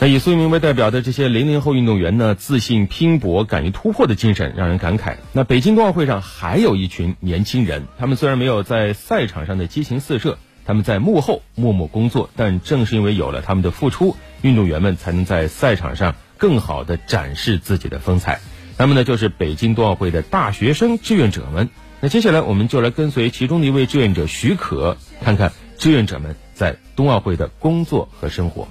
那以苏一鸣为代表的这些零零后运动员呢，自信、拼搏、敢于突破的精神让人感慨。那北京冬奥会上还有一群年轻人，他们虽然没有在赛场上的激情四射，他们在幕后默默工作，但正是因为有了他们的付出，运动员们才能在赛场上更好的展示自己的风采。他们呢，就是北京冬奥会的大学生志愿者们。那接下来，我们就来跟随其中的一位志愿者许可，看看志愿者们在冬奥会的工作和生活。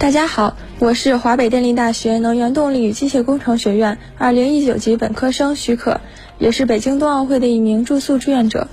大家好，我是华北电力大学能源动力与机械工程学院二零一九级本科生许可，也是北京冬奥会的一名住宿志愿者。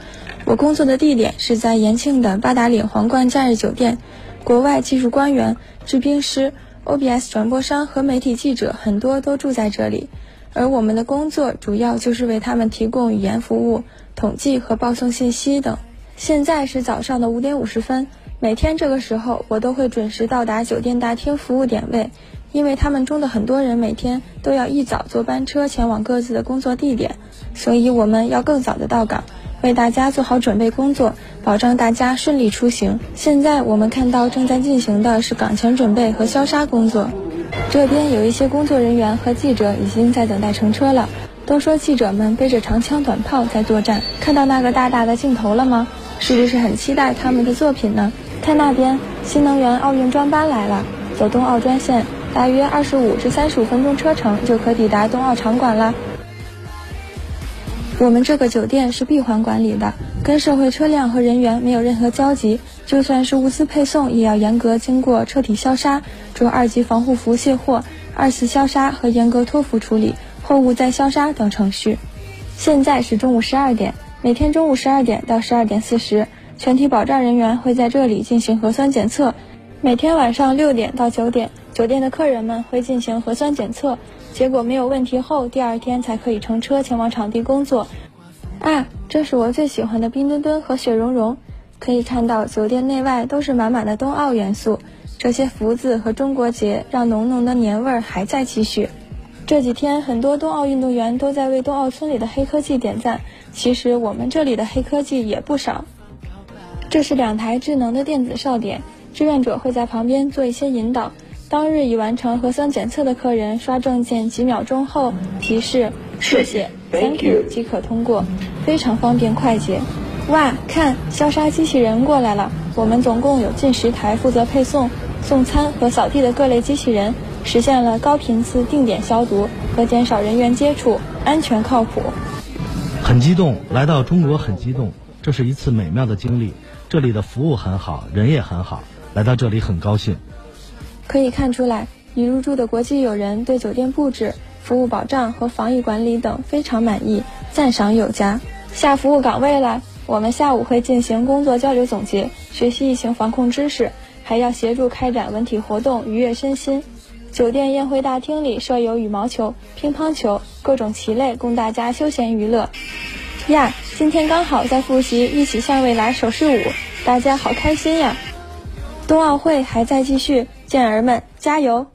我工作的地点是在延庆的八达岭皇冠假日酒店，国外技术官员、制冰师、OBS 转播商和媒体记者很多都住在这里，而我们的工作主要就是为他们提供语言服务、统计和报送信息等。现在是早上的五点五十分。每天这个时候，我都会准时到达酒店大厅服务点位，因为他们中的很多人每天都要一早坐班车前往各自的工作地点，所以我们要更早的到岗，为大家做好准备工作，保障大家顺利出行。现在我们看到正在进行的是岗前准备和消杀工作，这边有一些工作人员和记者已经在等待乘车了。都说记者们背着长枪短炮在作战，看到那个大大的镜头了吗？是不是很期待他们的作品呢？看那边，新能源奥运专班来了，走冬奥专线，大约二十五至三十五分钟车程就可抵达冬奥场馆了。我们这个酒店是闭环管理的，跟社会车辆和人员没有任何交集，就算是物资配送，也要严格经过车体消杀、着二级防护服卸货、二次消杀和严格托付处理、货物再消杀等程序。现在是中午十二点，每天中午十二点到十二点四十。全体保障人员会在这里进行核酸检测，每天晚上六点到九点，酒店的客人们会进行核酸检测，结果没有问题后，第二天才可以乘车前往场地工作。啊，这是我最喜欢的冰墩墩和雪融融，可以看到酒店内外都是满满的冬奥元素，这些福字和中国结让浓浓的年味儿还在继续。这几天很多冬奥运动员都在为冬奥村里的黑科技点赞，其实我们这里的黑科技也不少。这是两台智能的电子哨点，志愿者会在旁边做一些引导。当日已完成核酸检测的客人刷证件几秒钟后提示“谢谢 ”，Thank you 即可通过，非常方便快捷。哇，看消杀机器人过来了！我们总共有近十台负责配送、送餐和扫地的各类机器人，实现了高频次定点消毒和减少人员接触，安全靠谱。很激动，来到中国很激动，这是一次美妙的经历。这里的服务很好，人也很好，来到这里很高兴。可以看出来，已入住的国际友人对酒店布置、服务保障和防疫管理等非常满意，赞赏有加。下服务岗位了，我们下午会进行工作交流总结，学习疫情防控知识，还要协助开展文体活动，愉悦身心。酒店宴会大厅里设有羽毛球、乒乓球各种棋类，供大家休闲娱乐。呀，今天刚好在复习《一起向未来》手势舞，大家好开心呀！冬奥会还在继续，健儿们加油！